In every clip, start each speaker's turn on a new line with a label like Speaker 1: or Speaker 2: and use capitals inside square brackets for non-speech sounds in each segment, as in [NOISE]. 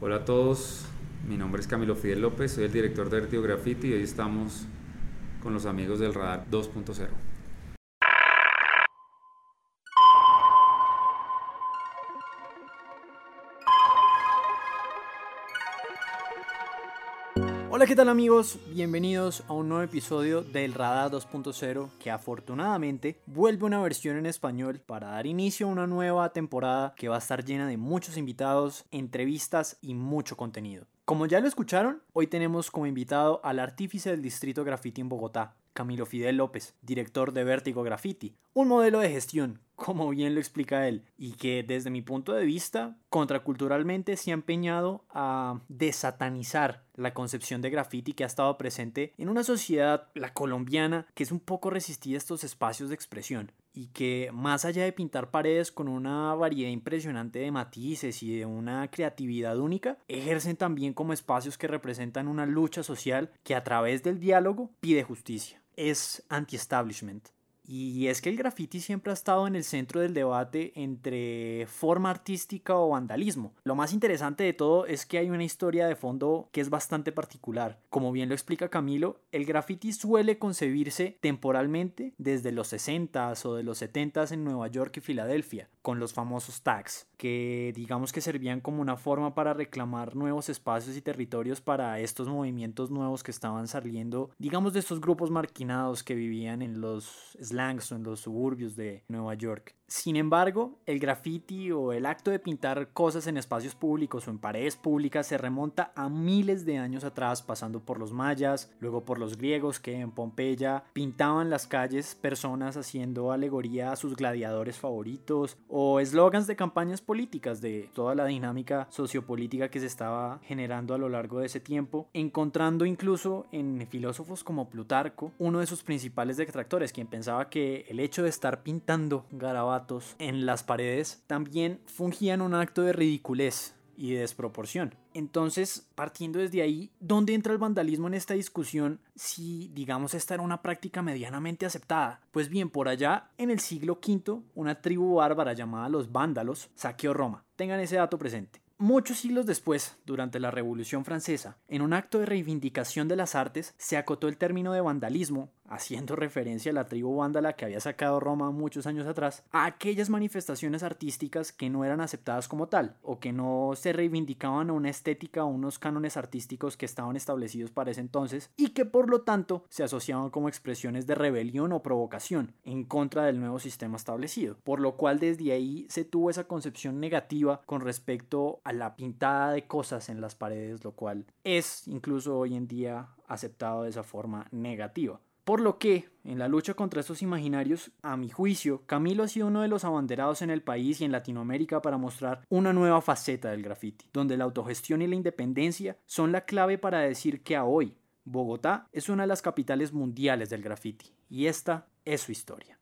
Speaker 1: Hola a todos, mi nombre es Camilo Fidel López, soy el director de Vertigo Graffiti y hoy estamos con los amigos del Radar 2.0.
Speaker 2: Hola, ¿qué tal amigos? Bienvenidos a un nuevo episodio del Radar 2.0 que afortunadamente vuelve una versión en español para dar inicio a una nueva temporada que va a estar llena de muchos invitados, entrevistas y mucho contenido. Como ya lo escucharon, hoy tenemos como invitado al artífice del distrito graffiti en Bogotá, Camilo Fidel López, director de Vértigo Graffiti, un modelo de gestión, como bien lo explica él, y que desde mi punto de vista, contraculturalmente se ha empeñado a desatanizar la concepción de graffiti que ha estado presente en una sociedad, la colombiana, que es un poco resistida a estos espacios de expresión y que más allá de pintar paredes con una variedad impresionante de matices y de una creatividad única, ejercen también como espacios que representan una lucha social que a través del diálogo pide justicia. Es anti-establishment. Y es que el graffiti siempre ha estado en el centro del debate entre forma artística o vandalismo. Lo más interesante de todo es que hay una historia de fondo que es bastante particular. Como bien lo explica Camilo, el graffiti suele concebirse temporalmente desde los 60s o de los 70s en Nueva York y Filadelfia, con los famosos tags, que digamos que servían como una forma para reclamar nuevos espacios y territorios para estos movimientos nuevos que estaban saliendo, digamos de estos grupos marginados que vivían en los o en los suburbios de Nueva York. Sin embargo, el graffiti o el acto de pintar cosas en espacios públicos o en paredes públicas se remonta a miles de años atrás, pasando por los mayas, luego por los griegos que en Pompeya pintaban las calles personas haciendo alegoría a sus gladiadores favoritos o eslogans de campañas políticas de toda la dinámica sociopolítica que se estaba generando a lo largo de ese tiempo, encontrando incluso en filósofos como Plutarco uno de sus principales detractores, quien pensaba que el hecho de estar pintando garabatos en las paredes también fungían un acto de ridiculez y de desproporción. Entonces, partiendo desde ahí, ¿dónde entra el vandalismo en esta discusión si, digamos, esta era una práctica medianamente aceptada? Pues bien, por allá, en el siglo V, una tribu bárbara llamada los vándalos saqueó Roma. Tengan ese dato presente. Muchos siglos después, durante la Revolución Francesa, en un acto de reivindicación de las artes, se acotó el término de vandalismo haciendo referencia a la tribu vándala que había sacado Roma muchos años atrás, a aquellas manifestaciones artísticas que no eran aceptadas como tal, o que no se reivindicaban a una estética o unos cánones artísticos que estaban establecidos para ese entonces, y que por lo tanto se asociaban como expresiones de rebelión o provocación en contra del nuevo sistema establecido, por lo cual desde ahí se tuvo esa concepción negativa con respecto a la pintada de cosas en las paredes, lo cual es incluso hoy en día aceptado de esa forma negativa. Por lo que, en la lucha contra estos imaginarios, a mi juicio, Camilo ha sido uno de los abanderados en el país y en Latinoamérica para mostrar una nueva faceta del graffiti, donde la autogestión y la independencia son la clave para decir que a hoy, Bogotá es una de las capitales mundiales del graffiti, y esta es su historia.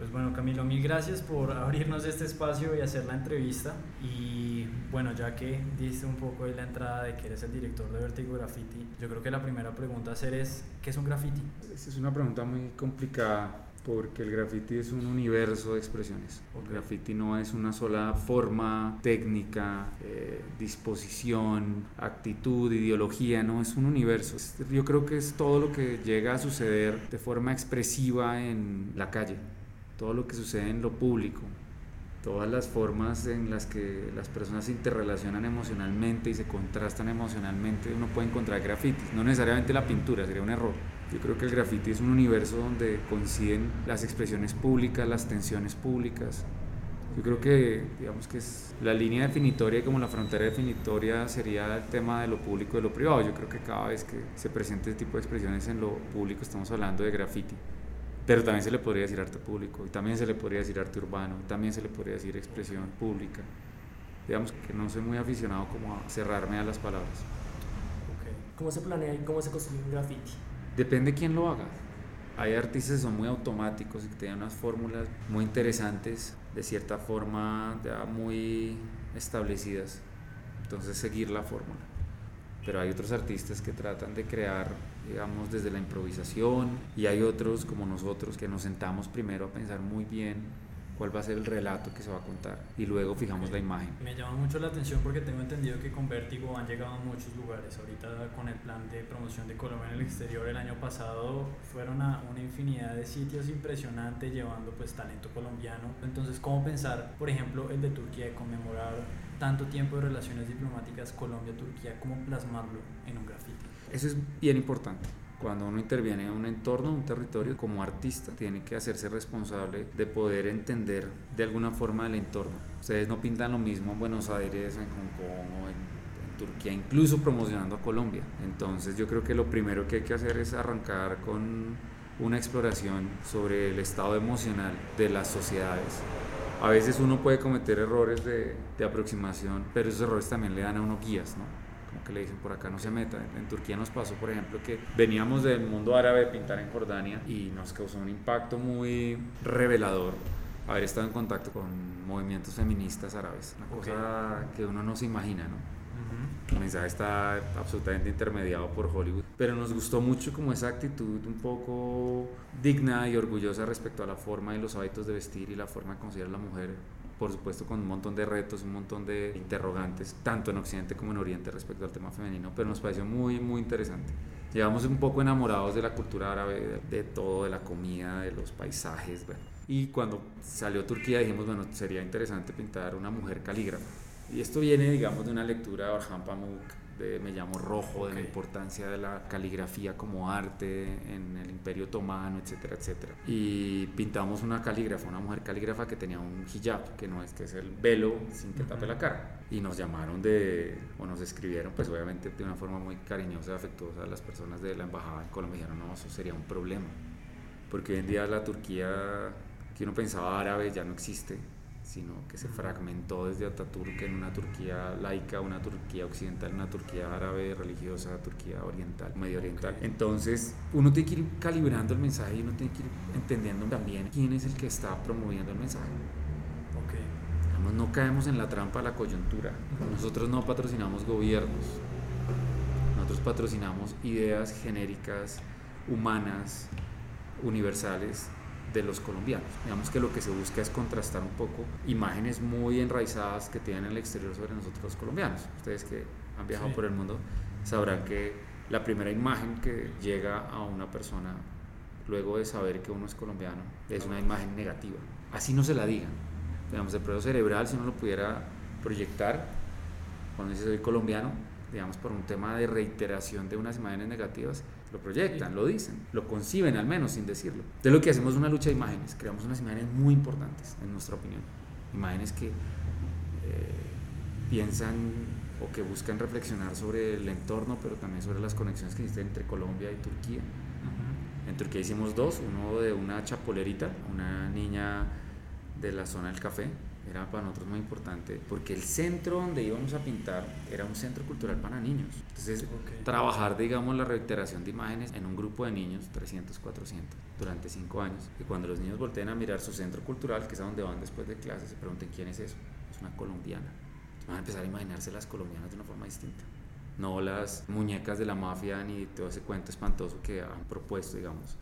Speaker 2: Pues bueno, Camilo, mil gracias por abrirnos este espacio y hacer la entrevista. Y bueno, ya que diste un poco de la entrada de que eres el director de Vertigo Graffiti, yo creo que la primera pregunta a hacer es, ¿qué es un graffiti?
Speaker 1: Es una pregunta muy complicada porque el graffiti es un universo de expresiones. El graffiti no es una sola forma, técnica, eh, disposición, actitud, ideología, no, es un universo. Yo creo que es todo lo que llega a suceder de forma expresiva en la calle todo lo que sucede en lo público, todas las formas en las que las personas se interrelacionan emocionalmente y se contrastan emocionalmente, uno puede encontrar grafitis, no necesariamente la pintura, sería un error. Yo creo que el graffiti es un universo donde coinciden las expresiones públicas, las tensiones públicas. Yo creo que, digamos que es la línea definitoria, como la frontera definitoria sería el tema de lo público y de lo privado. Yo creo que cada vez que se presente este tipo de expresiones en lo público estamos hablando de graffiti. Pero también se le podría decir arte público, y también se le podría decir arte urbano, y también se le podría decir expresión pública. Digamos que no soy muy aficionado como a cerrarme a las palabras.
Speaker 2: Okay. ¿Cómo se planea y cómo se construye un graffiti?
Speaker 1: Depende quién lo haga. Hay artistas que son muy automáticos y que tienen unas fórmulas muy interesantes, de cierta forma ya muy establecidas. Entonces seguir la fórmula. Pero hay otros artistas que tratan de crear digamos, desde la improvisación y hay otros como nosotros que nos sentamos primero a pensar muy bien cuál va a ser el relato que se va a contar y luego fijamos la imagen.
Speaker 2: Me llama mucho la atención porque tengo entendido que con Vértigo han llegado a muchos lugares. Ahorita con el plan de promoción de Colombia en el exterior el año pasado fueron a una infinidad de sitios impresionantes llevando pues talento colombiano. Entonces, ¿cómo pensar, por ejemplo, el de Turquía de conmemorar tanto tiempo de relaciones diplomáticas Colombia-Turquía, cómo plasmarlo en un grafiti?
Speaker 1: Eso es bien importante cuando uno interviene en un entorno, un territorio, como artista, tiene que hacerse responsable de poder entender de alguna forma el entorno. Ustedes no pintan lo mismo en Buenos Aires, en Hong Kong o en, Turquía, incluso promocionando a Colombia. Entonces yo creo que lo primero que hay que hacer es arrancar con una exploración sobre el estado emocional de las sociedades. A veces uno puede cometer errores de, de aproximación, pero esos errores también le dan a uno guías, ¿no? como que le dicen por acá no se meta. En Turquía nos pasó, por ejemplo, que veníamos del mundo árabe de pintar en Jordania y nos causó un impacto muy revelador haber estado en contacto con movimientos feministas árabes, una cosa que uno no se imagina, ¿no? El mensaje está absolutamente intermediado por Hollywood, pero nos gustó mucho como esa actitud un poco digna y orgullosa respecto a la forma y los hábitos de vestir y la forma de considerar a la mujer por supuesto con un montón de retos, un montón de interrogantes, tanto en Occidente como en Oriente respecto al tema femenino, pero nos pareció muy, muy interesante. Llevamos un poco enamorados de la cultura árabe, de, todo, de la comida, de los paisajes. Y cuando salió Turquía dijimos, bueno, sería interesante pintar una mujer calígrafa. Y esto viene, digamos, de una lectura de Orhan Pamuk, me llamo rojo, de la importancia de la caligrafía como arte en el Imperio Otomano, etcétera, etcétera. Y pintamos una calígrafa, una mujer calígrafa que tenía un hijab, que no es que es el velo sin que tape la cara. Y nos llamaron de, o nos escribieron, pues obviamente de una forma muy cariñosa y afectuosa, las personas de la embajada en Colombia dijeron, no, eso sería un problema. Porque hoy en día la Turquía que uno pensaba árabe ya no existe sino que se fragmentó desde Ataturk en una Turquía laica, una Turquía occidental, una Turquía árabe, religiosa, Turquía oriental, medio oriental. Entonces, uno tiene que ir calibrando el mensaje y uno tiene que ir entendiendo también quién es el que está promoviendo el mensaje. Okay. no caemos en la trampa de la coyuntura. Nosotros no patrocinamos gobiernos, nosotros patrocinamos ideas genéricas, humanas, universales de los colombianos. Digamos que lo que se busca es contrastar un poco imágenes muy enraizadas que tienen en el exterior sobre nosotros los colombianos. Ustedes que han viajado por el mundo sabrán que la primera imagen que llega a una persona luego de saber que uno es colombiano es una imagen negativa. Así no se la digan. Digamos, el proceso cerebral, si uno lo pudiera proyectar, cuando dice soy colombiano, digamos, por un tema de reiteración de unas imágenes negativas, lo proyectan, lo dicen, lo conciben al menos sin decirlo. De lo que hacemos es una lucha de imágenes, creamos unas imágenes muy importantes, en nuestra opinión. Imágenes que eh, piensan o que buscan reflexionar sobre el entorno, pero también sobre las conexiones que existen entre Colombia y Turquía. En Turquía hicimos dos, uno de una chapolerita, una niña de la zona del café, era para nosotros muy importante porque el centro donde íbamos a pintar era un centro cultural para niños. Entonces, trabajar, digamos, la reiteración de imágenes en un grupo de niños, 300, 400, durante cinco años, y cuando los niños volteen a mirar su centro cultural, que es a donde van después de clases, se pregunten quién es eso. Es una colombiana. Van a empezar a imaginarse las colombianas de una forma distinta. No las muñecas de la mafia ni todo ese cuento espantoso que han propuesto, digamos,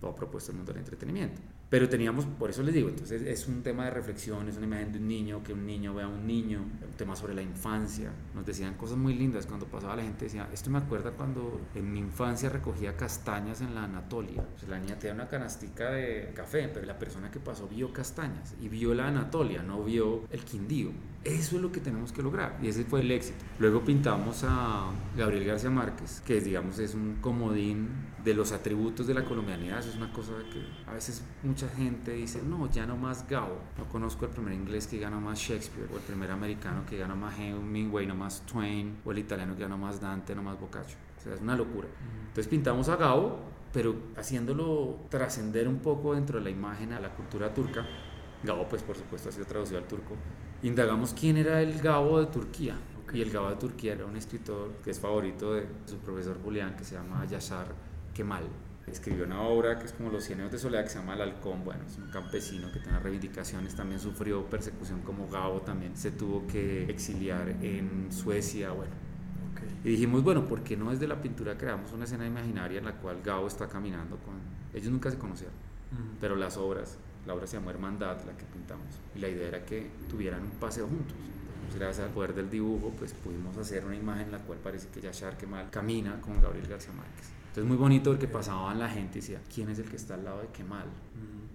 Speaker 1: o ha propuesto el mundo del entretenimiento. Pero teníamos, por eso les digo, entonces es un tema de reflexión, es una imagen de un niño, que un niño vea a un niño, un tema sobre la infancia. Nos decían cosas muy lindas cuando pasaba la gente, decía, esto me acuerda cuando en mi infancia recogía castañas en la Anatolia. Pues la niña tenía una canastica de café, pero la persona que pasó vio castañas y vio la Anatolia, no vio el Quindío. Eso es lo que tenemos que lograr y ese fue el éxito. Luego pintamos a Gabriel García Márquez, que es, digamos es un comodín de los atributos de la colombianidad. Eso es una cosa que a veces mucha gente dice, no, ya no más Gabo. No conozco el primer inglés que gana más Shakespeare, o el primer americano que gana más Hemingway, no más Twain, o el italiano que gana más Dante, no más Boccaccio. O sea, es una locura. Entonces pintamos a Gabo, pero haciéndolo trascender un poco dentro de la imagen a la cultura turca. Gabo, pues por supuesto, ha sido traducido al turco indagamos quién era el Gabo de Turquía. Y el Gabo de Turquía era un escritor que es favorito de su profesor Julián, que se llama Yashar Kemal. Escribió una obra que es como Los Cien años de soledad, que se llama El Halcón. Bueno, es un campesino que tiene reivindicaciones, también sufrió persecución como Gabo, también se tuvo que exiliar en Suecia. Bueno, y dijimos, bueno, ¿por qué no desde la pintura creamos una escena imaginaria en la cual Gabo está caminando con... Ellos nunca se conocieron, pero las obras la obra se llamó Hermandad, la que pintamos, y la idea era que tuvieran un paseo juntos. Gracias al poder del dibujo, pues pudimos hacer una imagen en la cual parece que Yashar Kemal camina con Gabriel García Márquez. Entonces muy bonito porque pasaban la gente y decía, ¿quién es el que está al lado de Kemal?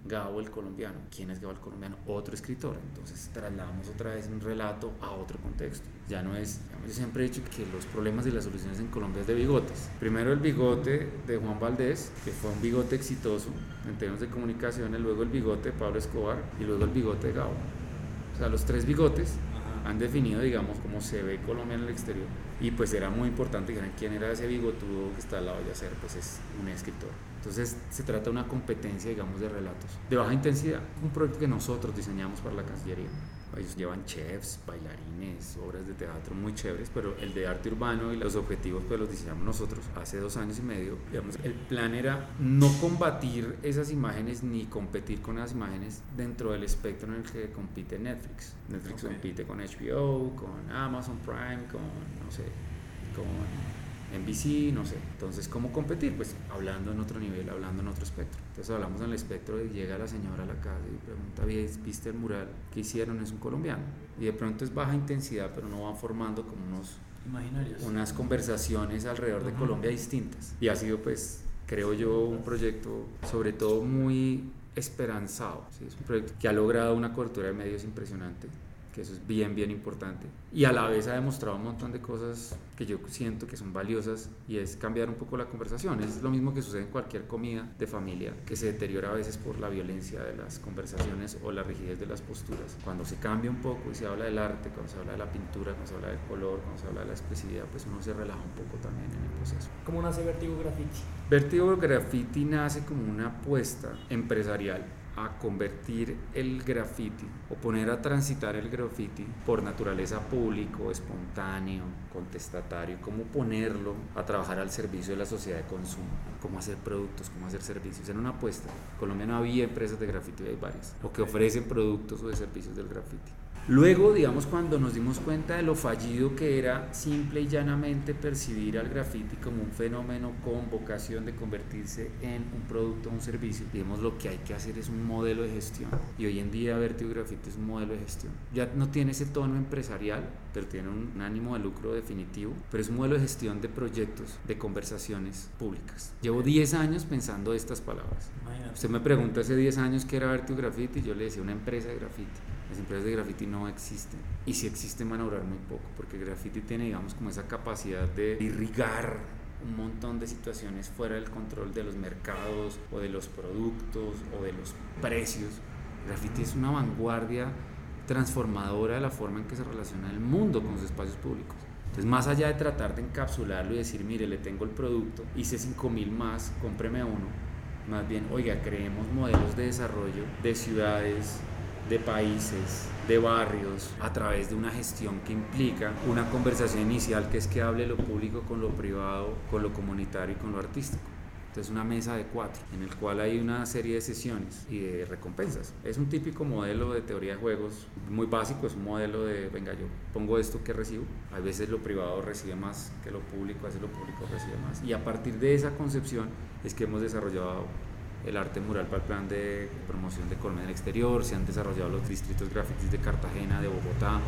Speaker 1: Gabo el colombiano. ¿Quién es Gabo el colombiano? Otro escritor. Entonces trasladamos otra vez un relato a otro contexto. Ya no es, yo siempre he dicho que los problemas y las soluciones en Colombia es de bigotes. Primero el bigote de Juan Valdés, que fue un bigote exitoso en términos de comunicaciones, luego el bigote de Pablo Escobar y luego el bigote de Gabo. O sea, los tres bigotes han definido, digamos, cómo se ve Colombia en el exterior. Y pues era muy importante que quién era ese bigotudo que está al lado de hacer, pues es un escritor. Entonces se trata de una competencia, digamos, de relatos de baja intensidad. Un proyecto que nosotros diseñamos para la Cancillería. Ellos llevan chefs, bailarines, obras de teatro muy chéveres, pero el de arte urbano y los objetivos pues los diseñamos nosotros hace dos años y medio. Digamos, el plan era no combatir esas imágenes ni competir con las imágenes dentro del espectro en el que compite Netflix. Netflix compite con HBO, con Amazon Prime, con, no sé, con NBC, no sé. Entonces, ¿cómo competir? Pues hablando en otro nivel, hablando en otro espectro. Entonces hablamos en el espectro y llega la señora a la casa y pregunta, ¿viste el mural que hicieron? Es un colombiano. Y de pronto es baja intensidad, pero no van formando como unos...
Speaker 2: Imaginarios.
Speaker 1: Unas conversaciones alrededor de Colombia distintas. Y ha sido, pues, creo yo, un proyecto sobre todo muy esperanzado. Es un proyecto que ha logrado una cobertura de medios impresionante que eso es bien, bien importante. Y a la vez ha demostrado un montón de cosas que yo siento que son valiosas y es cambiar un poco la conversación. Es lo mismo que sucede en cualquier comida de familia, que se deteriora a veces por la violencia de las conversaciones o la rigidez de las posturas. Cuando se cambia un poco y se habla del arte, cuando se habla de la pintura, cuando se habla del color, cuando se habla de la expresividad, pues uno se relaja un poco también en el proceso.
Speaker 2: ¿Cómo nace Vertigo Graffiti?
Speaker 1: Vertigo Graffiti nace como una apuesta empresarial a convertir el graffiti o poner a transitar el graffiti por naturaleza público, espontáneo, contestatario, cómo ponerlo a trabajar al servicio de la sociedad de consumo, cómo hacer productos, cómo hacer servicios. Era una apuesta. En Colombia no había empresas de graffiti, hay varias, o que ofrecen productos o de servicios del graffiti. Luego, digamos, cuando nos dimos cuenta de lo fallido que era simple y llanamente percibir al graffiti como un fenómeno con vocación de convertirse en un producto o un servicio, digamos, lo que hay que hacer es un modelo de gestión. Y hoy en día Vertigo Graffiti es un modelo de gestión. Ya no tiene ese tono empresarial, pero tiene un, ánimo de lucro definitivo, pero es un modelo de gestión de proyectos, de conversaciones públicas. Llevo 10 años pensando estas palabras. Usted me pregunta hace 10 años qué era Vertigo Graffiti, y yo le decía una empresa de graffiti las empresas de graffiti no existen. Y si existen van muy poco, porque graffiti tiene, digamos, como esa capacidad de irrigar un montón de situaciones fuera del control de los mercados o de los productos o de los precios. Graffiti es una vanguardia transformadora de la forma en que se relaciona el mundo con sus espacios públicos. Entonces, más allá de tratar de encapsularlo y decir, mire, le tengo el producto, hice 5000 más, cómpreme uno, más bien, oiga, creemos modelos de desarrollo de ciudades, de países, de barrios, a través de una gestión que implica una conversación inicial que es que hable lo público con lo privado, con lo comunitario y con lo artístico. Entonces una mesa de cuatro, en el cual hay una serie de sesiones y de recompensas. Es un típico modelo de teoría de juegos, muy básico, es un modelo de, venga, yo pongo esto que recibo. A veces lo privado recibe más que lo público, a veces lo público recibe más. Y a partir de esa concepción es que hemos desarrollado el arte mural para el plan de promoción de Colombia en el exterior, se han desarrollado los distritos grafitis de Cartagena, de Bogotá,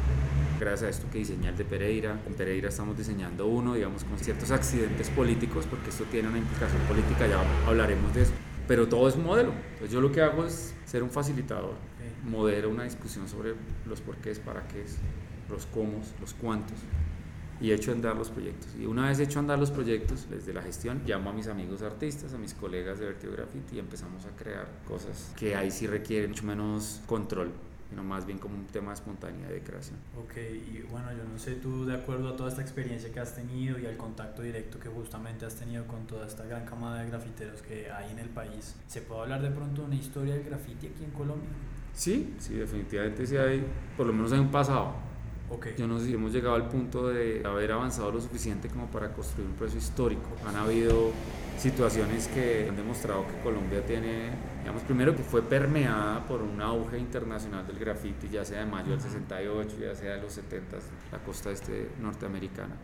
Speaker 1: gracias a esto que diseña el de Pereira. En Pereira estamos diseñando uno, digamos, con ciertos accidentes políticos, porque esto tiene una implicación política, ya hablaremos de eso. Pero todo es modelo. Entonces yo lo que hago es ser un facilitador, modero una discusión sobre los porqués, para qué, los cómo, los cuántos y hecho andar los proyectos. Y una vez hecho andar los proyectos, desde la gestión, llamo a mis amigos artistas, a mis colegas de Vertigo Graffiti y empezamos a crear cosas que ahí sí requieren mucho menos control, sino más bien como un tema de espontaneidad de creación.
Speaker 2: Ok, y bueno, yo no sé, tú de acuerdo a toda esta experiencia que has tenido y al contacto directo que justamente has tenido con toda esta gran camada de grafiteros que hay en el país, ¿se puede hablar de pronto de una historia del graffiti aquí en Colombia?
Speaker 1: Sí, sí, definitivamente sí hay, por lo menos hay un pasado yo no sé si hemos llegado al punto de haber avanzado lo suficiente como para construir un proceso histórico. Han habido situaciones que han demostrado que Colombia tiene, digamos, primero que fue permeada por un auge internacional del graffiti, ya sea de mayo del 68, ya sea de los 70, la costa este norteamericana.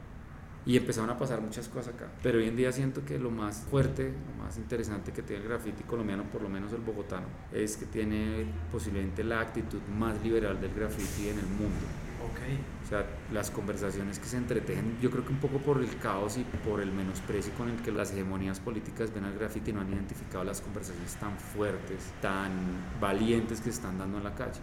Speaker 1: Y empezaron a pasar muchas cosas acá. Pero hoy en día siento que lo más fuerte, lo más interesante que tiene el graffiti colombiano, por lo menos el bogotano, es que tiene posiblemente la actitud más liberal del graffiti en el mundo.
Speaker 2: Okay.
Speaker 1: O sea, las conversaciones que se entretejen, yo creo que un poco por el caos y por el menosprecio con el que las hegemonías políticas ven al graffiti no han identificado las conversaciones tan fuertes, tan valientes que están dando en la calle.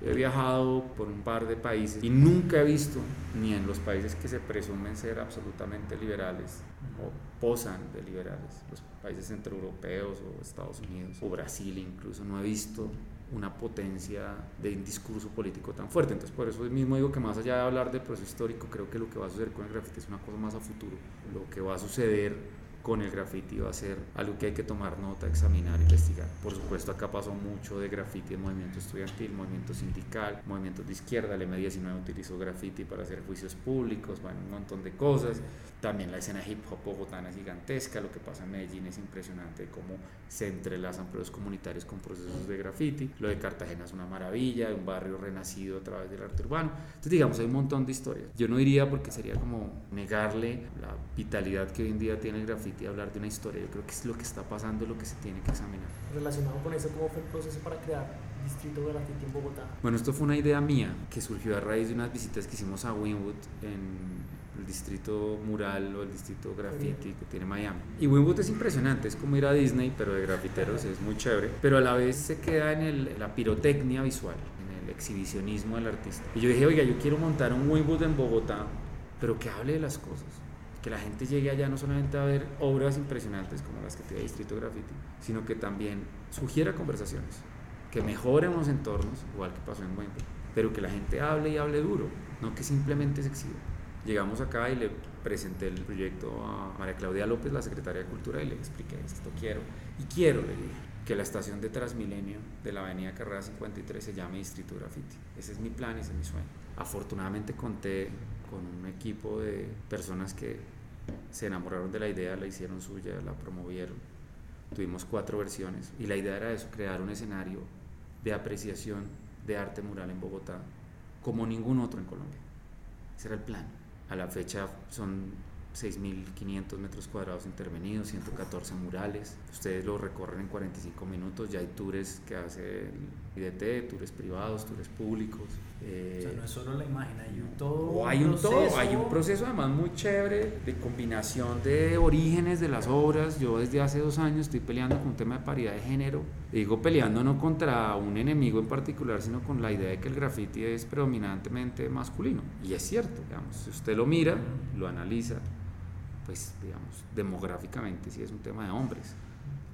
Speaker 1: He viajado por un par de países y nunca he visto, ni en los países que se presumen ser absolutamente liberales o posan de liberales, los países centroeuropeos o Estados Unidos o Brasil incluso, no he visto una potencia de un discurso político tan fuerte. Entonces, por eso mismo digo que más allá de hablar del proceso histórico, creo que lo que va a suceder con el grafiti es una cosa más a futuro. Lo que va a suceder con el graffiti va a ser algo que hay que tomar nota, examinar, investigar. Por supuesto, acá pasó mucho de graffiti en movimiento estudiantil, movimiento sindical, movimientos de izquierda. El M19 utilizó graffiti para hacer juicios públicos, bueno, un montón de cosas. También la escena hip hop bogotana es gigantesca. Lo que pasa en Medellín es impresionante cómo se entrelazan procesos comunitarios con procesos de graffiti. Lo de Cartagena es una maravilla, un barrio renacido a través del arte urbano. Entonces, digamos, hay un montón de historias. Yo no diría porque sería como negarle la vitalidad que hoy en día tiene el graffiti hablar de una historia. Yo creo que es lo que está pasando, lo que se tiene que examinar.
Speaker 3: Relacionado con eso, ¿cómo fue el proceso para crear Distrito Graffiti en Bogotá?
Speaker 1: Bueno, esto fue una idea mía que surgió a raíz de unas visitas que hicimos a Winwood en distrito mural o el distrito graffiti que tiene Miami. Y Winwood es impresionante, es como ir a Disney, pero de grafiteros, es muy chévere, pero a la vez se queda en el, la pirotecnia visual, en el exhibicionismo del artista. Y yo dije, oiga, yo quiero montar un Winwood en Bogotá, pero que hable de las cosas que la gente llegue allá no solamente a ver obras impresionantes como las que tiene Distrito Graffiti, sino que también sugiera conversaciones, que mejoren los entornos, igual que pasó en Buen pero que la gente hable y hable duro, no que simplemente se exhiba. Llegamos acá y le presenté el proyecto a María Claudia López, la secretaria de Cultura, y le expliqué esto quiero. Y quiero, le dije, que la estación de Transmilenio de la avenida Carrera 53 se llame Distrito Graffiti. Ese es mi plan, ese es mi sueño. Afortunadamente conté con un equipo de personas que se enamoraron de la idea, la hicieron suya, la promovieron. Tuvimos cuatro versiones y la idea era eso, crear un escenario de apreciación de arte mural en Bogotá como ningún otro en Colombia. Ese era el plan. A la fecha son 6.500 metros cuadrados intervenidos, 114 murales. Ustedes lo recorren en 45 minutos. Ya hay tours que hace el IDT, tours privados, tours públicos.
Speaker 2: Eh, o sea, no es solo la imagen, hay un todo.
Speaker 1: O hay un, todo, hay un proceso además muy chévere de combinación de orígenes de las obras. Yo desde hace dos años estoy peleando con un tema de paridad de género. Digo peleando no contra un enemigo en particular, sino con la idea de que el graffiti es predominantemente masculino. Y es cierto, digamos, si usted lo mira, lo analiza, pues digamos, demográficamente sí es un tema de hombres,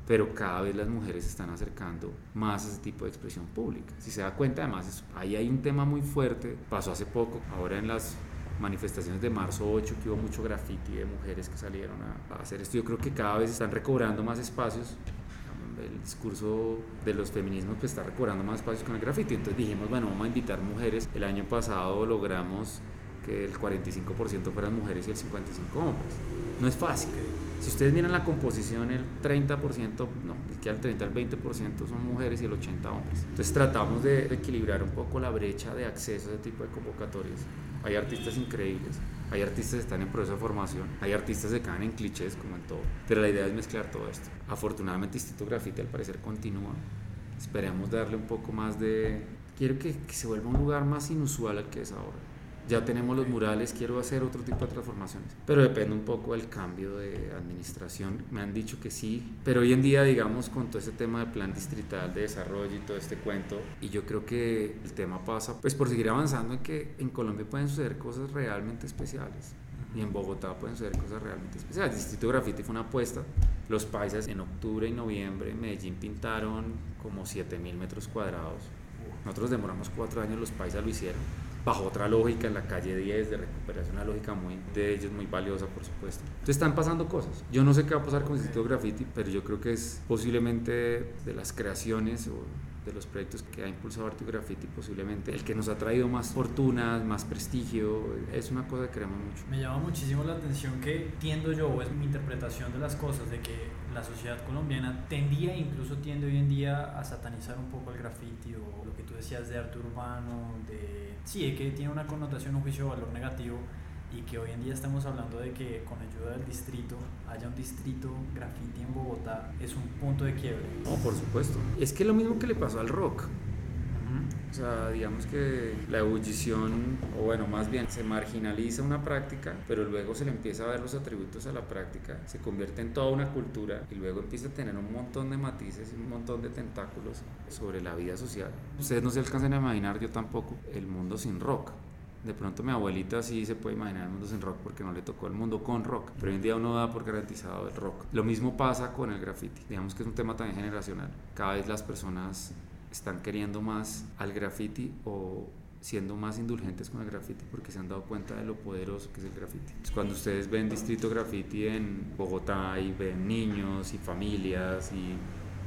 Speaker 1: pero cada vez las mujeres se están acercando más a ese tipo de expresión pública. Si se da cuenta, además, ahí hay un tema muy fuerte, pasó hace poco, ahora en las manifestaciones de marzo 8 que hubo mucho graffiti de mujeres que salieron a, hacer esto, yo creo que cada vez están recobrando más espacios el discurso de los feminismos pues está recobrando más espacios con el graffiti. Entonces dijimos, bueno, vamos a invitar mujeres. El año pasado logramos que el 45% fueran mujeres y el 55% hombres. No es fácil. Si ustedes miran la composición, el 30%, no, es que al 30 al 20% son mujeres y el 80% hombres. Entonces tratamos de equilibrar un poco la brecha de acceso a ese tipo de convocatorias. Hay artistas increíbles, hay artistas que están en proceso de formación, hay artistas que caen en clichés como en todo, pero la idea es mezclar todo esto. Afortunadamente Instituto Grafite al parecer continúa. Esperemos darle un poco más de... Quiero que, que se vuelva un lugar más inusual al que es ahora ya tenemos los murales, quiero hacer otro tipo de transformaciones. Pero depende un poco del cambio de administración. Me han dicho que sí, pero hoy en día, digamos, con todo este tema de plan distrital de desarrollo y todo este cuento, y yo creo que el tema pasa pues por seguir avanzando en que en Colombia pueden suceder cosas realmente especiales. Y en Bogotá pueden suceder cosas realmente especiales. El Distrito Graffiti fue una apuesta. Los paisas en octubre y noviembre en Medellín pintaron como 7000 metros cuadrados. Nosotros demoramos cuatro años, los paisas lo hicieron bajo otra lógica en la calle 10 de recuperación, una lógica muy de ellos muy valiosa, por supuesto. Entonces están pasando cosas. Yo no sé qué va a pasar con el Instituto Graffiti, pero yo creo que es posiblemente de las creaciones o de los proyectos que ha impulsado Arte Graffiti, posiblemente el que nos ha traído más fortunas, más prestigio, es una cosa que queremos mucho.
Speaker 2: Me llama muchísimo la atención que tiendo yo, o es mi interpretación de las cosas, de que la sociedad colombiana tendía, incluso tiende hoy en día, a satanizar un poco el graffiti o lo que tú decías de arte urbano, de sí, que tiene una connotación, un juicio de valor negativo y que hoy en día estamos hablando de que con ayuda del distrito haya un distrito graffiti en Bogotá es un punto de quiebre.
Speaker 1: No, por supuesto. Es que lo mismo que le pasó al rock. O sea, digamos que la ebullición, o bueno, más bien se marginaliza una práctica, pero luego se le empieza a ver los atributos a la práctica, se convierte en toda una cultura y luego empieza a tener un montón de matices y un montón de tentáculos sobre la vida social. Ustedes no se alcanzan a imaginar, yo tampoco, el mundo sin rock. De pronto mi abuelita sí se puede imaginar el mundo sin rock porque no le tocó el mundo con rock, pero hoy en día uno da por garantizado el rock. Lo mismo pasa con el graffiti, digamos que es un tema también generacional. Cada vez las personas están queriendo más al graffiti o siendo más indulgentes con el graffiti porque se han dado cuenta de lo poderoso que es el graffiti. cuando ustedes ven Distrito Graffiti en Bogotá y ven niños y familias y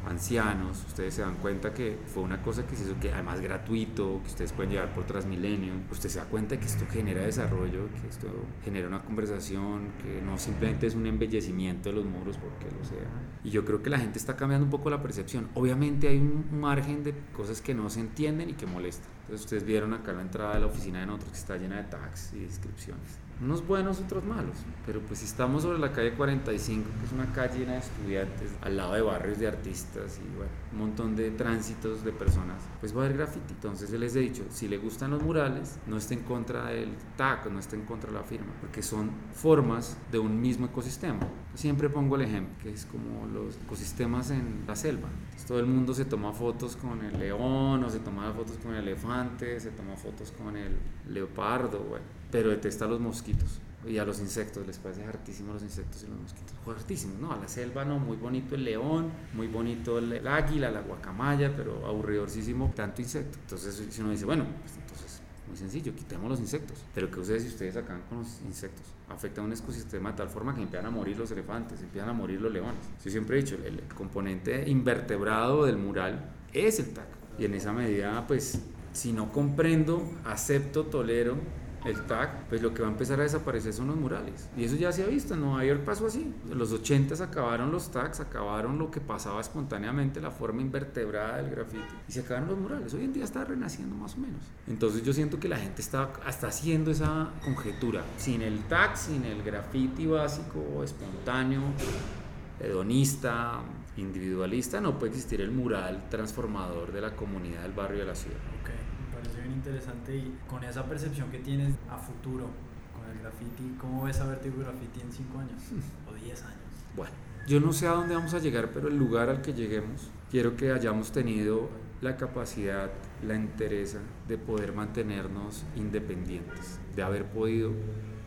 Speaker 1: ancianos, ustedes se dan cuenta que fue una cosa que se hizo que además gratuito, que ustedes pueden llevar por Transmilenio, usted se da cuenta que esto genera desarrollo, que esto genera una conversación, que no simplemente es un embellecimiento de los muros porque lo sea. Y yo creo que la gente está cambiando un poco la percepción. Obviamente hay un margen de cosas que no se entienden y que molestan. Entonces ustedes vieron acá la entrada de la oficina de nosotros que está llena de tags y descripciones unos buenos, otros malos. Pero pues si estamos sobre la calle 45, que es una calle llena de estudiantes, al lado de barrios de artistas y bueno, un montón de tránsitos de personas, pues va a haber graffiti. Entonces les he dicho, si le gustan los murales, no esté en contra del TAC, no esté en contra de la firma, porque son formas de un mismo ecosistema. Siempre pongo el ejemplo, que es como los ecosistemas en la selva. todo el mundo se toma fotos con el león, o se toma fotos con el elefante, se toma fotos con el leopardo, bueno pero detesta a los mosquitos y a los insectos, les parece hartísimo los insectos y los mosquitos. Hartísimo, ¿no? A la selva no, muy bonito el león, muy bonito el, águila, la guacamaya, pero aburridorísimo tanto insecto. Entonces, si uno dice, bueno, pues entonces, muy sencillo, quitemos los insectos. Pero ¿qué ustedes si ustedes acaban con los insectos? Afecta a un ecosistema de tal forma que empiezan a morir los elefantes, empiezan a morir los leones. Yo siempre he dicho, el componente invertebrado del mural es el TAC. Y en esa medida, pues, si no comprendo, acepto, tolero el tag, pues lo que va a empezar a desaparecer son los murales. Y eso ya se ha visto, en Nueva York pasó así. En los 80 acabaron los tags, acabaron lo que pasaba espontáneamente, la forma invertebrada del grafiti. Y se acabaron los murales. Hoy en día está renaciendo más o menos. Entonces yo siento que la gente está hasta haciendo esa conjetura. Sin el tag, sin el grafiti básico, espontáneo, hedonista, individualista, no puede existir el mural transformador de la comunidad del barrio de la ciudad
Speaker 2: interesante y con esa percepción que tienes a futuro con el graffiti, ¿cómo ves a Vertigo Graffiti en 5 años o 10 años?
Speaker 1: Bueno, yo no sé a dónde vamos a llegar, pero el lugar al que lleguemos, quiero que hayamos tenido la capacidad, la entereza de poder mantenernos independientes, de haber podido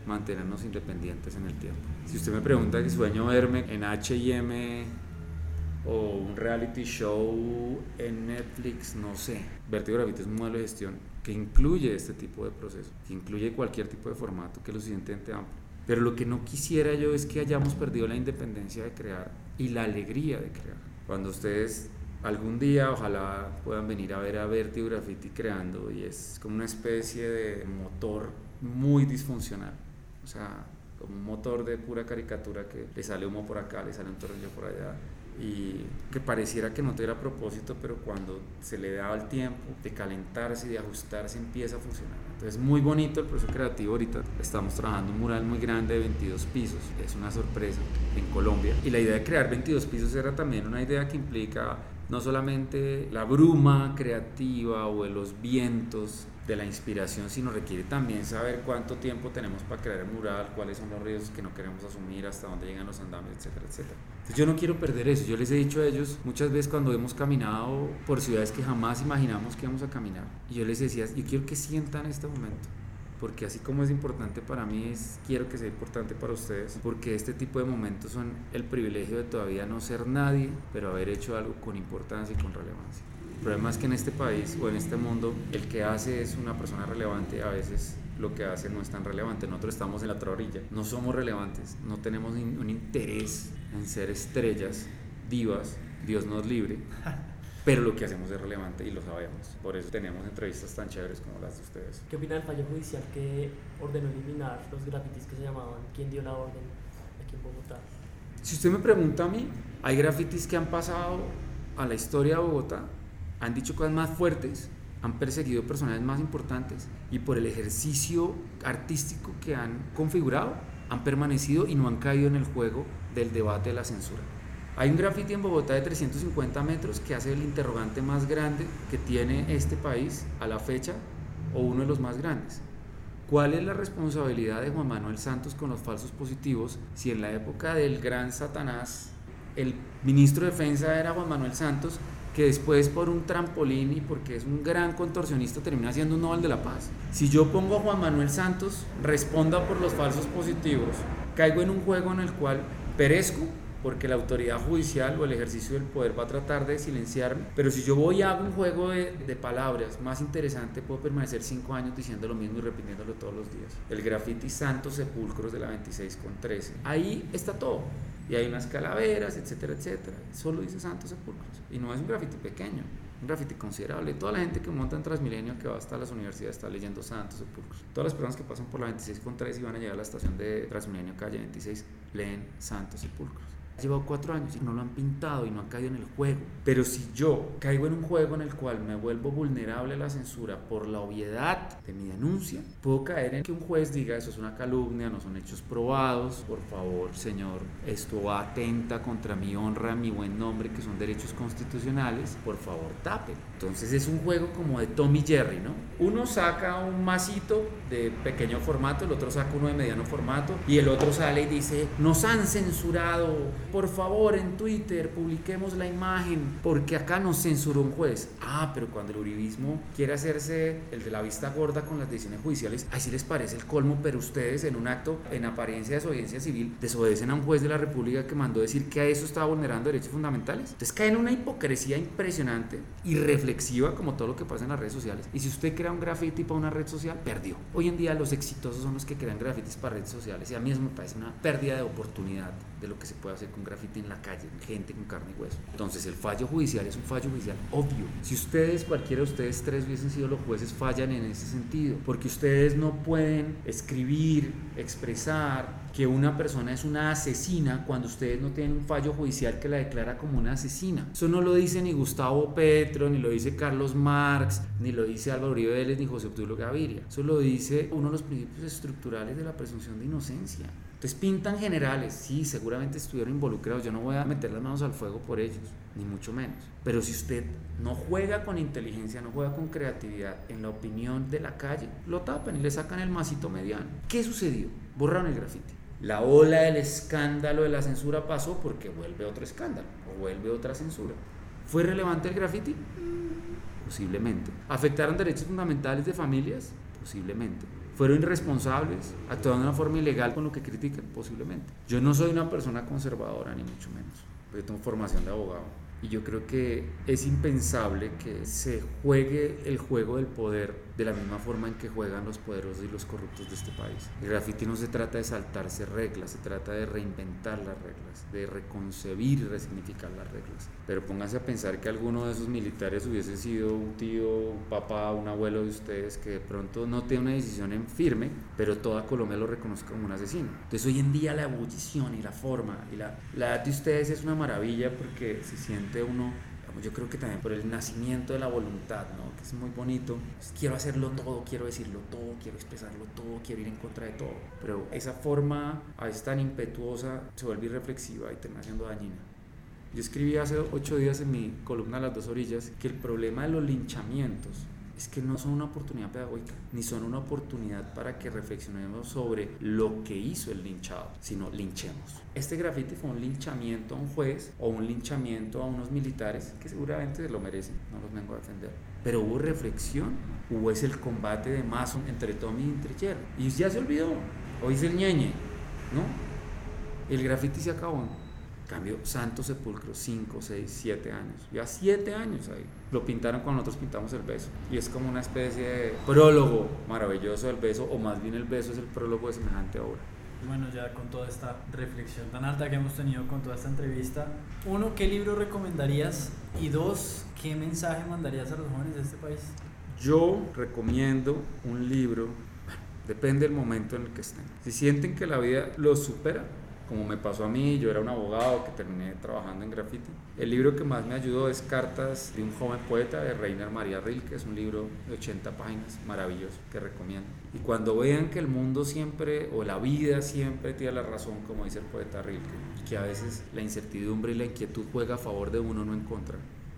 Speaker 1: mantenernos independientes en el tiempo. Si usted me pregunta que sueño verme en H&M o un reality show en Netflix, no sé. Vertigo Graffiti es un modelo de gestión que incluye este tipo de proceso, que incluye cualquier tipo de formato, que lo suficientemente amplio. Pero lo que no quisiera yo es que hayamos perdido la independencia de crear y la alegría de crear. Cuando ustedes algún día ojalá puedan venir a ver a Vertigo Graffiti creando y es como una especie de motor muy disfuncional. O sea, como un motor de pura caricatura que le sale humo por acá, le sale un tornillo por allá y que pareciera que no tuviera propósito, pero cuando se le daba el tiempo de calentarse y de ajustarse empieza a funcionar. Entonces muy bonito el proceso creativo, ahorita estamos trabajando un mural muy grande de 22 pisos, es una sorpresa en Colombia. Y la idea de crear 22 pisos era también una idea que implica no solamente la bruma creativa o los vientos de la inspiración, sino requiere también saber cuánto tiempo tenemos para crear el mural, cuáles son los riesgos que no queremos asumir, hasta dónde llegan los andamios, etcétera, etcétera. Entonces yo no quiero perder eso. Yo les he dicho a ellos muchas veces cuando hemos caminado por ciudades que jamás imaginamos que íbamos a caminar, y yo les decía, yo quiero que sientan este momento porque así como es importante para mí, es, quiero que sea importante para ustedes, porque este tipo de momentos son el privilegio de todavía no ser nadie, pero haber hecho algo con importancia y con relevancia. El problema es que en este país o en este mundo el que hace es una persona relevante, a veces lo que hace no es tan relevante. Nosotros estamos en la otra orilla, no somos relevantes, no tenemos un interés en ser estrellas, divas, Dios nos libre, [LAUGHS] pero lo que hacemos es relevante y lo sabemos. Por eso tenemos entrevistas tan chéveres como las de ustedes.
Speaker 3: ¿Qué opina del fallo judicial que ordenó eliminar los grafitis que se llamaban ¿Quién dio la orden aquí en Bogotá?
Speaker 1: Si usted me pregunta a mí, hay grafitis que han pasado a la historia de Bogotá han dicho cosas más fuertes han perseguido personajes más importantes y por el ejercicio artístico que han configurado, han permanecido y no han caído en el juego del debate de la censura. Hay un graffiti en Bogotá de 350 metros que hace el interrogante más grande que tiene este país a la fecha o uno de los más grandes. ¿Cuál es la responsabilidad de Juan Manuel Santos con los falsos positivos si en la época del gran Satanás el ministro de Defensa era Juan Manuel Santos que después por un trampolín y porque es un gran contorsionista termina siendo un Nobel de la Paz. Si yo pongo a Juan Manuel Santos, responda por los falsos positivos, caigo en un juego en el cual perezco porque la autoridad judicial o el ejercicio del poder va a tratar de silenciarme. Pero si yo voy y hago un juego de, de, palabras más interesante, puedo permanecer cinco años diciendo lo mismo y repitiéndolo todos los días. El graffiti Santos Sepulcros de la 26 con 13. Ahí está todo. Y hay unas calaveras, etcétera, etcétera. Solo dice Santos Sepulcros. Y no es un graffiti pequeño, un graffiti considerable. Toda la gente que monta en Transmilenio, que va hasta las universidades, está leyendo Santos Sepulcros. Todas las personas que pasan por la 26 con 13 y van a llegar a la estación de Transmilenio, calle 26, leen Santos Sepulcros llevado cuatro años y no lo han pintado y no han caído en el juego. Pero si yo caigo en un juego en el cual me vuelvo vulnerable a la censura por la obviedad de mi denuncia, puedo caer en que un juez diga eso es una calumnia, no son hechos probados, por favor, señor, esto atenta contra mi honra, mi buen nombre, que son derechos constitucionales, por favor, tape. Entonces es un juego como de Tommy Jerry, ¿no? Uno saca un masito de pequeño formato, el otro saca uno de mediano formato y el otro sale y dice, nos han censurado por favor en Twitter publiquemos la imagen porque acá nos censuró un juez. Ah, pero cuando el uribismo quiere hacerse el de la vista gorda con las decisiones judiciales, ahí sí les parece el colmo, pero ustedes en un acto en apariencia de desobediencia civil desobedecen a un juez de la República que mandó decir que a eso estaba vulnerando derechos fundamentales. Entonces caen en una hipocresía impresionante y reflexiva como todo lo que pasa en las redes sociales. Y si usted crea un graffiti para una red social, perdió. Hoy en día los exitosos son los que crean grafitis para redes sociales y a mí eso me parece una pérdida de oportunidad de lo que se puede hacer con graffiti en la calle, gente con carne y hueso. Entonces el fallo judicial es un fallo judicial obvio. Si ustedes, cualquiera de ustedes tres hubiesen sido los jueces, fallan en ese sentido, porque ustedes no pueden escribir, expresar que una persona es una asesina cuando ustedes no tienen un fallo judicial que la declara como una asesina. Eso no lo dice ni Gustavo Petro, ni lo dice Carlos Marx, ni lo dice Álvaro Uribe Vélez, ni José Obdulio Gaviria. Eso lo dice uno de los principios estructurales de la presunción de inocencia. Entonces pintan generales, sí, seguramente estuvieron involucrados, yo no voy a meter las manos al fuego por ellos, ni mucho menos. Pero si usted no juega con inteligencia, no juega con creatividad en la opinión de la calle, lo tapan y le sacan el masito mediano. ¿Qué sucedió? Borraron el grafiti. La ola del escándalo de la censura pasó porque vuelve otro escándalo o vuelve otra censura. ¿Fue relevante el grafiti? Posiblemente. ¿Afectaron derechos fundamentales de familias? Posiblemente. ¿Fueron irresponsables? ¿Actuaron de una forma ilegal con lo que critican? Posiblemente. Yo no soy una persona conservadora, ni mucho menos. Yo tengo formación de abogado. Y yo creo que es impensable que se juegue el juego del poder de la misma forma en que juegan los poderosos y los corruptos de este país. El graffiti no se trata de saltarse reglas, se trata de reinventar las reglas, de reconcebir y resignificar las reglas. Pero pónganse a pensar que alguno de esos militares hubiese sido un tío, un papá, un abuelo de ustedes que de pronto no tiene una decisión en firme, pero toda Colombia lo reconoce como un asesino. Entonces hoy en día la ebullición y la forma y la, la edad de ustedes es una maravilla porque se siente uno yo creo que también por el nacimiento de la voluntad, ¿no? que es muy bonito. Pues, quiero hacerlo todo, quiero decirlo todo, quiero expresarlo todo, quiero ir en contra de todo. Pero esa forma a veces tan impetuosa se vuelve irreflexiva y termina siendo dañina. Yo escribí hace ocho días en mi columna Las dos orillas que el problema de los linchamientos es que no son una oportunidad pedagógica, ni son una oportunidad para que reflexionemos sobre lo que hizo el linchado, sino linchemos. Este grafiti fue un linchamiento a un juez o un linchamiento a unos militares que seguramente lo merecen, no los vengo a defender. Pero hubo reflexión, hubo ese el combate de Mason entre Tommy y entre Jerry. Y ya se olvidó, hoy es el ñeñe, ¿no? El grafiti se acabó. Cambio, Santo Sepulcro, 5, 6, 7 años. Ya 7 años ahí. Lo pintaron cuando nosotros pintamos el beso. Y es como una especie de prólogo maravilloso del beso, o más bien el beso es el prólogo de semejante obra.
Speaker 2: Bueno, ya con toda esta reflexión tan alta que hemos tenido con toda esta entrevista, uno, ¿qué libro recomendarías? Y dos, ¿qué mensaje mandarías a los jóvenes de este país?
Speaker 1: Yo recomiendo un libro, depende del momento en el que estén. Si sienten que la vida los supera, como me pasó a mí, yo era un abogado que terminé trabajando en graffiti. El libro que más me ayudó es Cartas de un joven poeta de Reiner María Rilke, es un libro de 80 páginas, maravilloso, que recomiendo. Y cuando vean que el mundo siempre, o la vida siempre tiene la razón, como dice el poeta Rilke, que a veces la incertidumbre y la inquietud juega a favor de uno, no en contra,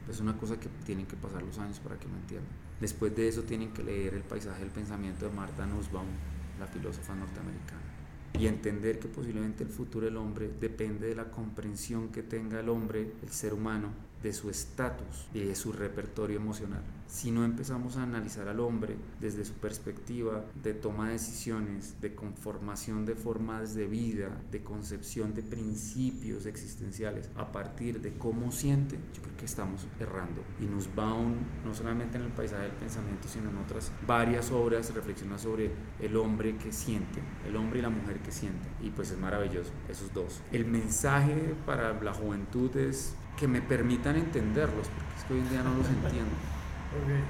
Speaker 1: es una cosa que tienen que pasar los años para que lo entiendan. Después de eso tienen que leer El paisaje del pensamiento de Martha Nussbaum, la filósofa norteamericana y entender que posiblemente el futuro del hombre depende de la comprensión que tenga el hombre, el ser humano, de su estatus de su repertorio emocional. Si no empezamos a analizar al hombre desde su perspectiva de toma de decisiones, de conformación de formas de vida, de concepción de principios existenciales a partir de cómo siente, yo creo que estamos errando. Y nos va un, no solamente en el paisaje del pensamiento, sino en otras varias obras reflexiona sobre el hombre que siente, el hombre y la mujer que siente. Y pues es maravilloso, esos dos. El mensaje para la juventud es que me permitan entenderlos, porque es que hoy en día no los [LAUGHS] entiendo.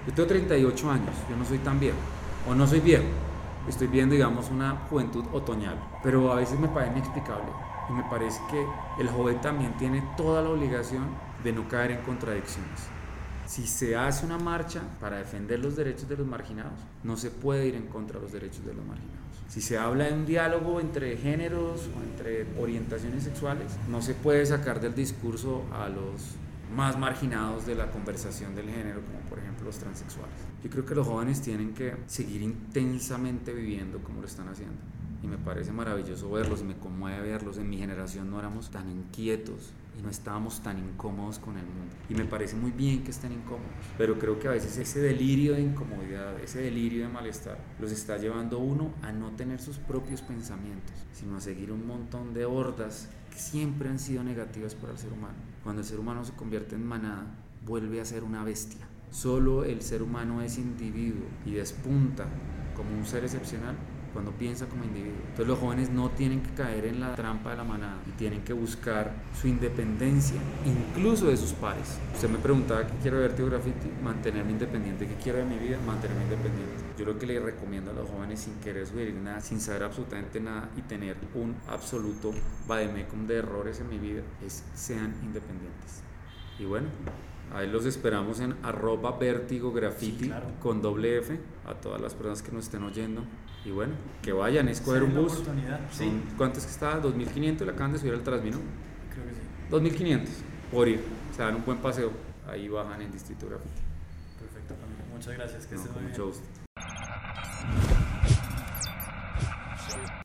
Speaker 1: Yo tengo 38 años, yo no soy tan viejo, o no soy viejo, estoy viendo, digamos, una juventud otoñal, pero a veces me parece inexplicable y me parece que el joven también tiene toda la obligación de no caer en contradicciones. Si se hace una marcha para defender los derechos de los marginados, no se puede ir en contra de los derechos de los marginados. Si se habla de un diálogo entre géneros o entre orientaciones sexuales, no se puede sacar del discurso a los más marginados de la conversación del género, como por ejemplo los transexuales. Yo creo que los jóvenes tienen que seguir intensamente viviendo como lo están haciendo. Y me parece maravilloso verlos, me conmueve verlos. En mi generación no éramos tan inquietos, y no estábamos tan incómodos con el mundo. Y me parece muy bien que estén incómodos, pero creo que a veces ese delirio de incomodidad, ese delirio de malestar, los está llevando uno a no tener sus propios pensamientos, sino a seguir un montón de hordas que siempre han sido negativas para el ser humano. Cuando el ser humano se convierte en manada, vuelve a ser una bestia. Solo el ser humano es individuo y despunta como un ser excepcional cuando piensa como individuo. Entonces los jóvenes no tienen que caer en la trampa de la manada y tienen que buscar su independencia, incluso de sus pares. Usted me preguntaba qué quiero ver Tío Graffiti, mantenerme independiente, qué quiero de mi vida, mantenerme independiente. Yo lo que le recomiendo a los jóvenes sin querer subir nada, sin saber absolutamente nada y tener un absoluto vademecum de errores en mi vida es sean independientes. Y bueno, Ahí los esperamos en arroba vértigo graffiti con doble F a todas las personas que nos estén oyendo. Y bueno, que vayan, escoger un bus. Sí. ¿Cuánto es que está? 2.500 le acaban de subir al Transmino. Creo que sí. 2.500 por ir. Se dan un buen paseo. Ahí bajan en Distrito Graffiti.
Speaker 2: Perfecto, Muchas gracias. Que no, con mucho gusto.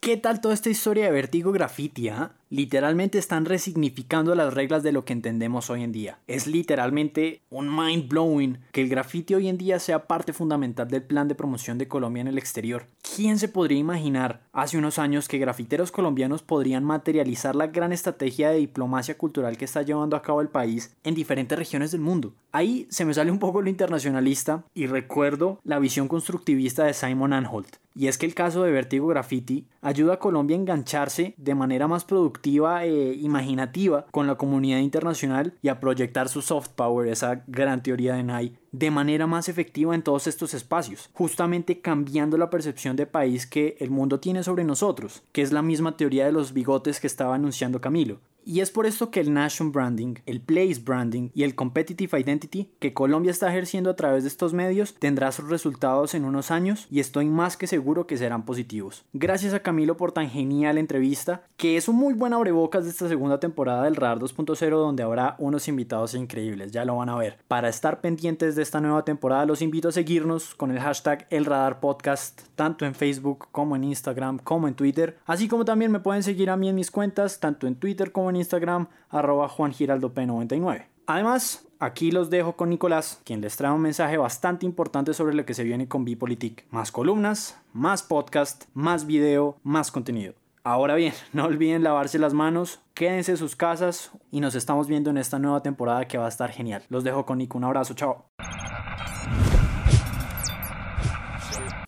Speaker 2: ¿Qué tal toda esta historia de Vertigo Graffiti? Ah? literalmente están resignificando las reglas de lo que entendemos hoy en día. Es literalmente un mind blowing que el graffiti hoy en día sea parte fundamental del plan de promoción de Colombia en el exterior. ¿Quién se podría imaginar hace unos años que grafiteros colombianos podrían materializar la gran estrategia de diplomacia cultural que está llevando a cabo el país en diferentes regiones del mundo? Ahí se me sale un poco lo internacionalista y recuerdo la visión constructivista de Simon Anholt. Y es que el caso de Vertigo Graffiti ayuda a Colombia a engancharse de manera más productiva e imaginativa con la comunidad internacional y a proyectar su soft power, esa gran teoría de Nye, de manera más efectiva en todos estos espacios, justamente cambiando la percepción de país que el mundo tiene sobre nosotros, que es la misma teoría de los bigotes que estaba anunciando Camilo. Y es por esto que el Nation Branding, el Place Branding y el Competitive Identity que Colombia está ejerciendo a través de estos medios tendrá sus resultados en unos años y estoy más que seguro que serán positivos. Gracias a Camilo por tan genial entrevista, que es un muy buen abrebocas de esta segunda temporada del Radar 2.0 donde habrá unos invitados increíbles, ya lo van a ver. Para estar pendientes de esta nueva temporada los invito a seguirnos con el hashtag El Radar Podcast, tanto en Facebook como en Instagram como en Twitter, así como también me pueden seguir a mí en mis cuentas, tanto en Twitter como en Instagram, arroba juangiraldop99. Además, aquí los dejo con Nicolás, quien les trae un mensaje bastante importante sobre lo que se viene con Bipolitik. Más columnas, más podcast, más video, más contenido. Ahora bien, [LAUGHS] no olviden lavarse las manos, quédense en sus casas y nos estamos viendo en esta nueva temporada que va a estar genial. Los dejo con Nico, un abrazo, chao.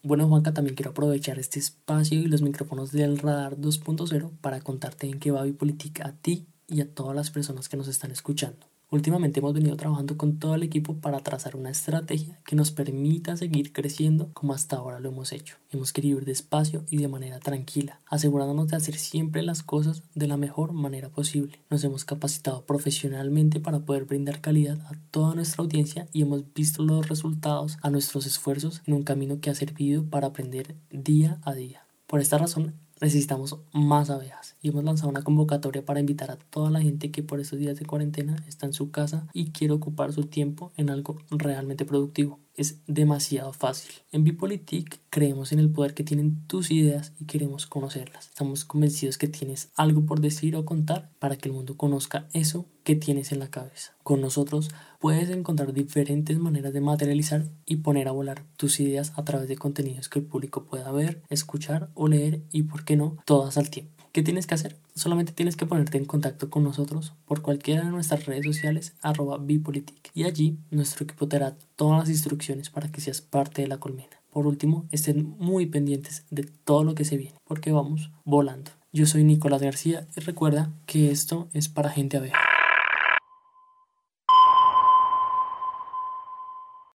Speaker 3: Bueno, Juanca, también quiero aprovechar este espacio y los micrófonos del Radar 2.0 para contarte en qué va Bipolitik a ti y a todas las personas que nos están escuchando. Últimamente hemos venido trabajando con todo el equipo para trazar una estrategia que nos permita seguir creciendo como hasta ahora lo hemos hecho. Hemos querido ir despacio y de manera tranquila, asegurándonos de hacer siempre las cosas de la mejor manera posible. Nos hemos capacitado profesionalmente para poder brindar calidad a toda nuestra audiencia y hemos visto los resultados a nuestros esfuerzos en un camino que ha servido para aprender día a día. Por esta razón, necesitamos más abejas y hemos lanzado una convocatoria para invitar a toda la gente que por estos días de cuarentena está en su casa y quiere ocupar su tiempo en algo realmente productivo. Es demasiado fácil. En Bipolitik creemos en el poder que tienen tus ideas y queremos conocerlas. Estamos convencidos que tienes algo por decir o contar para que el mundo conozca eso que tienes en la cabeza. Con nosotros puedes encontrar diferentes maneras de materializar y poner a volar tus ideas a través de contenidos que el público pueda ver, escuchar o leer y, por qué no, todas al tiempo. ¿Qué tienes que hacer? Solamente tienes que ponerte en contacto con nosotros por cualquiera de nuestras redes sociales arroba bipolitic y allí nuestro equipo te dará todas las instrucciones para que seas parte de la colmena. Por último, estén muy pendientes de todo lo que se viene porque vamos volando. Yo soy Nicolás García y recuerda que esto es para gente abeja.